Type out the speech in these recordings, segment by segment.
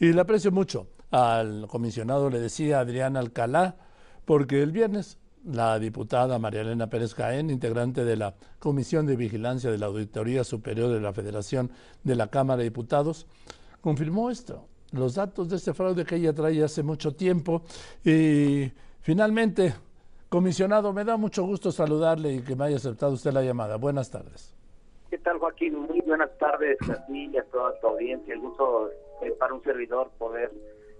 Y le aprecio mucho al comisionado, le decía Adrián Alcalá, porque el viernes la diputada María Elena Pérez Caén, integrante de la Comisión de Vigilancia de la Auditoría Superior de la Federación de la Cámara de Diputados, confirmó esto, los datos de este fraude que ella trae hace mucho tiempo. Y finalmente, comisionado, me da mucho gusto saludarle y que me haya aceptado usted la llamada. Buenas tardes. ¿Qué tal, Joaquín? Muy buenas tardes a ti y a toda tu audiencia. El gusto es para un servidor poder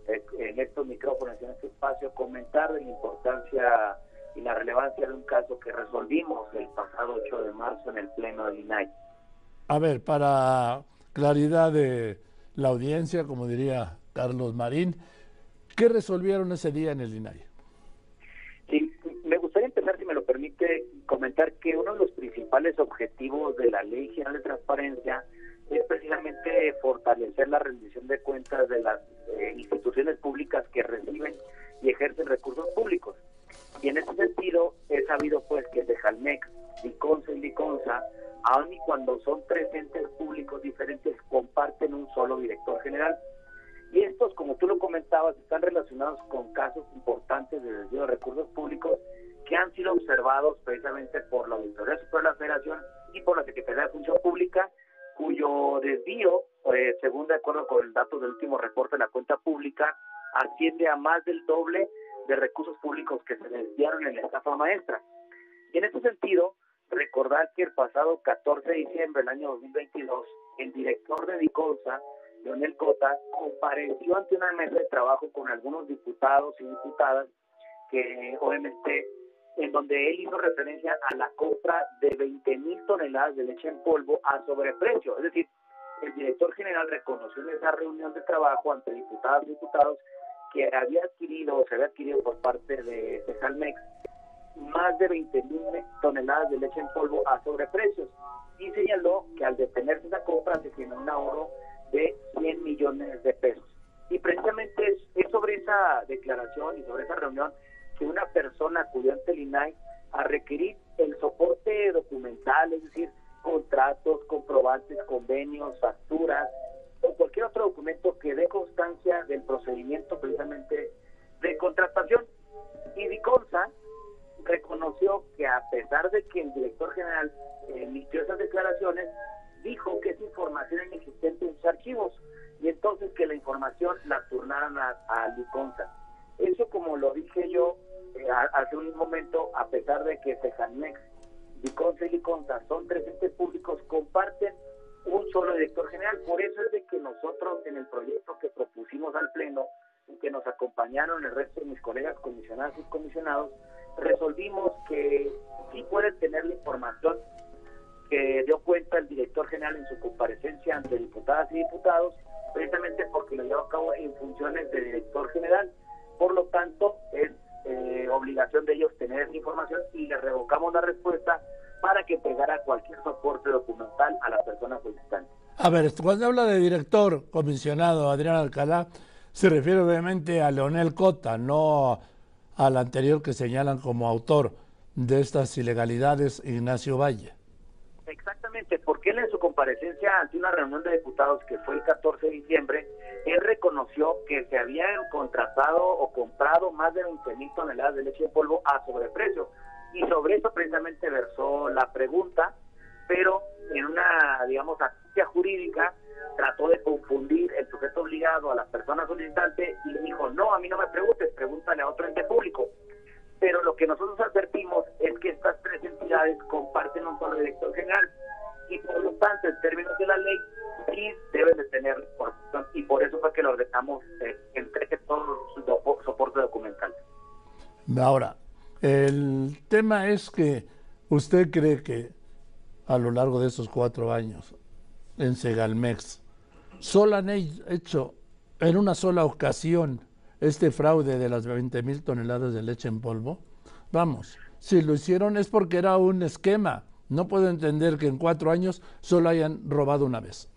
eh, en estos micrófonos, en este espacio, comentar de la importancia y la relevancia de un caso que resolvimos el pasado 8 de marzo en el Pleno del INAI. A ver, para claridad de la audiencia, como diría Carlos Marín, ¿qué resolvieron ese día en el INAI? Sí, me gustaría empezar, si me lo permite, comentar que uno de los principales objetivos de la Ley General de Transparencia es precisamente fortalecer la rendición de cuentas de las eh, instituciones públicas que reciben y ejercen recursos públicos. Y en ese sentido, he sabido pues que de Jalmex, Liconza y Liconza, aun y cuando son tres entes públicos diferentes, comparten un solo director general. Y estos, como tú lo comentabas, están relacionados con casos importantes de desvío de recursos públicos que han sido observados precisamente por la Auditoría Superior de la Federación y por la Secretaría de Función Pública, cuyo desvío, eh, según de acuerdo con el dato del último reporte de la cuenta pública, asciende a más del doble de recursos públicos que se desviaron en la estafa maestra. Y en este sentido, recordar que el pasado 14 de diciembre del año 2022, el director de Diconsa, Leonel Cota, compareció ante una mesa de trabajo con algunos diputados y diputadas que obviamente en donde él hizo referencia a la compra de 20 mil toneladas de leche en polvo a sobreprecio. Es decir, el director general reconoció en esa reunión de trabajo ante diputados y diputados que había adquirido, se había adquirido por parte de, de más de 20 mil toneladas de leche en polvo a sobreprecios y señaló que al detenerse la compra se tiene un ahorro de 100 millones de pesos. Y precisamente es, sobre esa declaración y sobre esa reunión el INAI a requerir el soporte documental, es decir, contratos, comprobantes, convenios, facturas, o cualquier otro documento que dé constancia del procedimiento precisamente de contratación. Y Diconsa reconoció que a pesar de que el director general emitió esas declaraciones, dijo que esa información inexistente en sus archivos y entonces que la información la turnaran a, a. Eso como lo dije yo hace un momento, a pesar de que Tejanex, Liconza y Liconza son tres entes públicos, comparten un solo director general. Por eso es de que nosotros en el proyecto que propusimos al Pleno, que nos acompañaron el resto de mis colegas comisionados y comisionados, resolvimos que sí puede tener la información que dio cuenta el director general en su comparecencia ante diputadas y diputados, a ver, cuando habla de director comisionado Adrián Alcalá, se refiere obviamente a Leonel Cota, no al anterior que señalan como autor de estas ilegalidades, Ignacio Valle. Exactamente, porque él en su comparecencia ante una reunión de diputados que fue el 14 de diciembre, él reconoció que se habían contratado o comprado más de 20 mil toneladas de leche en polvo a sobreprecio y sobre eso precisamente versó la pregunta, pero en una, digamos, astucia jurídica trató de confundir el sujeto obligado a la persona solicitante y dijo, no, a mí no me preguntes, pregúntale a otro ente público. Pero lo que nosotros advertimos es que estas tres entidades comparten un solo director general y por lo tanto, en términos de la ley, sí deben de tener información y por eso fue que lo dejamos eh, entregue todo su soporte documental. Ahora, el tema es que usted cree que a lo largo de esos cuatro años en Segalmex solo han hecho en una sola ocasión este fraude de las 20 mil toneladas de leche en polvo. Vamos, si lo hicieron es porque era un esquema. No puedo entender que en cuatro años solo hayan robado una vez.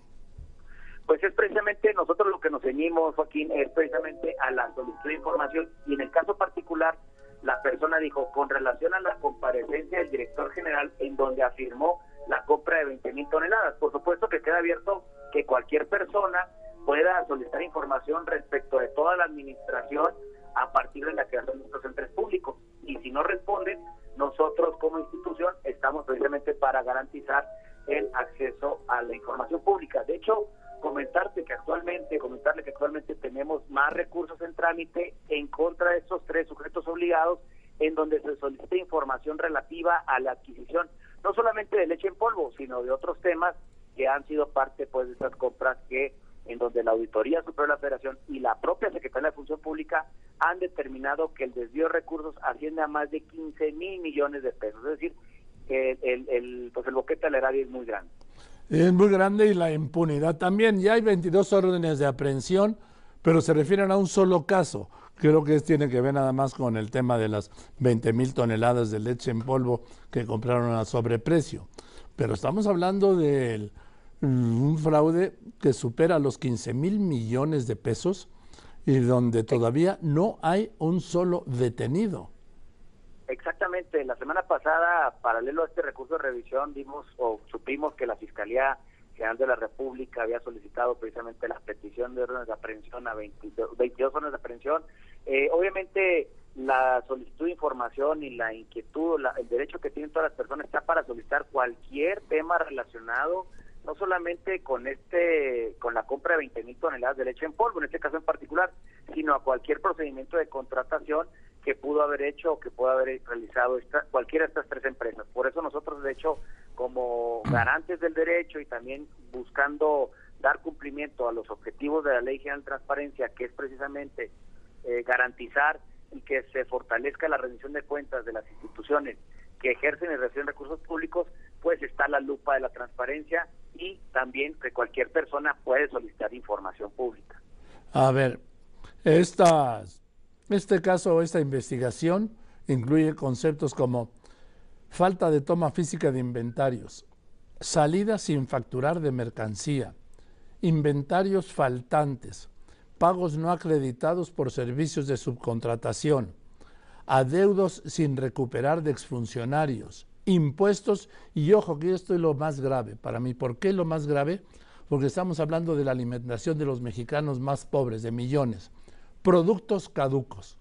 Pues es precisamente nosotros lo que nos ceñimos, Joaquín, es precisamente a la solicitud de información y en el caso particular la persona dijo, con relación a la comparecencia del director general en donde afirmó la compra de 20 mil toneladas. Por supuesto que queda abierto que cualquier persona pueda solicitar información respecto de toda la administración a partir de la creación de estos entes públicos. Y si no responden, nosotros como institución estamos precisamente para garantizar el acceso a la información pública. De hecho, comentarte que actualmente, comentarle que actualmente tenemos más recursos en trámite en contra de estos tres sujetos obligados en donde se solicita información relativa a la adquisición no solamente de leche en polvo, sino de otros temas que han sido parte pues de estas compras que en donde la Auditoría Superior de la Federación y la propia Secretaría de Función Pública han determinado que el desvío de recursos asciende a más de 15 mil millones de pesos. Es decir, el, el, pues el boquete al erario es muy grande. Es muy grande y la impunidad también. Ya hay 22 órdenes de aprehensión, pero se refieren a un solo caso. Creo que tiene que ver nada más con el tema de las 20 mil toneladas de leche en polvo que compraron a sobreprecio. Pero estamos hablando de mm, un fraude que supera los 15 mil millones de pesos y donde todavía no hay un solo detenido. Exactamente, la semana pasada, paralelo a este recurso de revisión, dimos o supimos que la Fiscalía General de la República había solicitado precisamente la petición de órdenes de aprehensión a 22, 22 órdenes de aprehensión. Eh, obviamente, la solicitud de información y la inquietud, el derecho que tienen todas las personas está para solicitar cualquier tema relacionado no solamente con este con la compra de 20 mil toneladas de leche en polvo, en este caso en particular, sino a cualquier procedimiento de contratación que pudo haber hecho o que pueda haber realizado esta, cualquiera de estas tres empresas. Por eso nosotros, de hecho, como garantes del derecho y también buscando dar cumplimiento a los objetivos de la Ley General de Transparencia, que es precisamente eh, garantizar y que se fortalezca la rendición de cuentas de las instituciones que ejercen y reciben recursos públicos, pues está la lupa de la transparencia y también que cualquier persona puede solicitar información pública. A ver, esta, este caso o esta investigación incluye conceptos como falta de toma física de inventarios, salida sin facturar de mercancía, inventarios faltantes, pagos no acreditados por servicios de subcontratación, adeudos sin recuperar de exfuncionarios, impuestos y ojo que esto es lo más grave para mí. ¿Por qué lo más grave? Porque estamos hablando de la alimentación de los mexicanos más pobres, de millones. Productos caducos.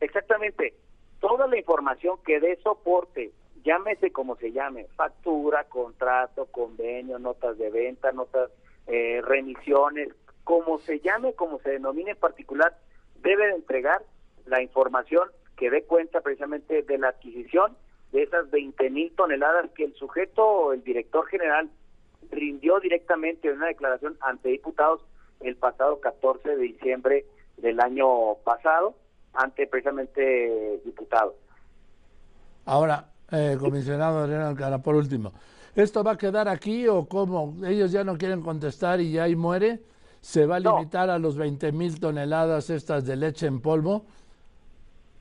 Exactamente. Toda la información que dé soporte, llámese como se llame, factura, contrato, convenio, notas de venta, notas, eh, remisiones, como se llame, como se denomine en particular, debe de entregar la información que dé cuenta precisamente de la adquisición de esas 20 mil toneladas que el sujeto, el director general, rindió directamente en una declaración ante diputados el pasado 14 de diciembre del año pasado, ante precisamente diputados. Ahora, eh, comisionado Adrián Alcara, por último, ¿esto va a quedar aquí o cómo? ¿Ellos ya no quieren contestar y ya ahí muere? ¿Se va a limitar a los 20 mil toneladas estas de leche en polvo?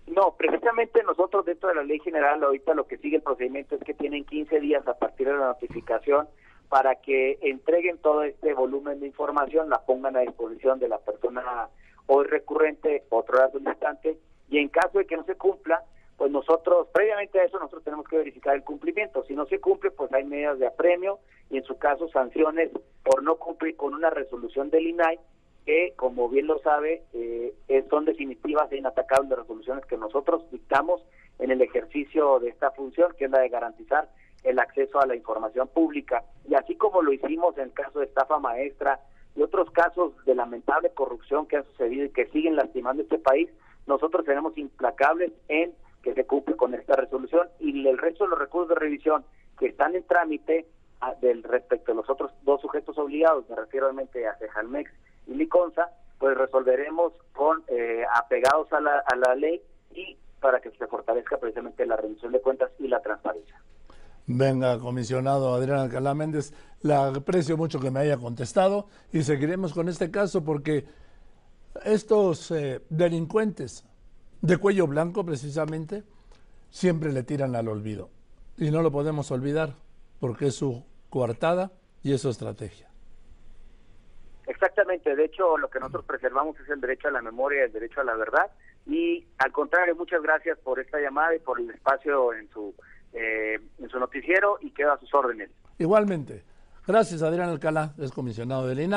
No, precisamente nosotros dentro de la ley general, ahorita lo que sigue el procedimiento es que tienen 15 días a partir de la notificación para que entreguen todo este volumen de información, la pongan a disposición de la persona hoy recurrente, otro día solicitante, y en caso de que no se cumpla, pues nosotros, previamente a eso, nosotros tenemos que verificar el cumplimiento. Si no se cumple, pues hay medidas de apremio y en su caso sanciones por no cumplir con una resolución del INAI que, como bien lo sabe, eh, son definitivas e inatacables las resoluciones que nosotros dictamos en el ejercicio de esta función, que es la de garantizar el acceso a la información pública. Y así como lo hicimos en el caso de estafa maestra y otros casos de lamentable corrupción que han sucedido y que siguen lastimando este país, nosotros tenemos implacables en que se cumple con esta resolución y el resto de los recursos de revisión que están en trámite ah, del respecto a los otros dos sujetos obligados, me refiero obviamente a Cejalmex y Liconza, pues resolveremos con eh, apegados a la, a la ley y para que se fortalezca precisamente la rendición de cuentas y la transparencia. Venga, comisionado Adrián Alcalá le aprecio mucho que me haya contestado y seguiremos con este caso porque estos eh, delincuentes de cuello blanco precisamente siempre le tiran al olvido y no lo podemos olvidar porque es su coartada y es su estrategia. Exactamente, de hecho lo que nosotros preservamos es el derecho a la memoria, el derecho a la verdad y al contrario, muchas gracias por esta llamada y por el espacio en su eh, en su noticiero y quedo a sus órdenes. Igualmente. Gracias, Adrián Alcalá, es comisionado del INAI.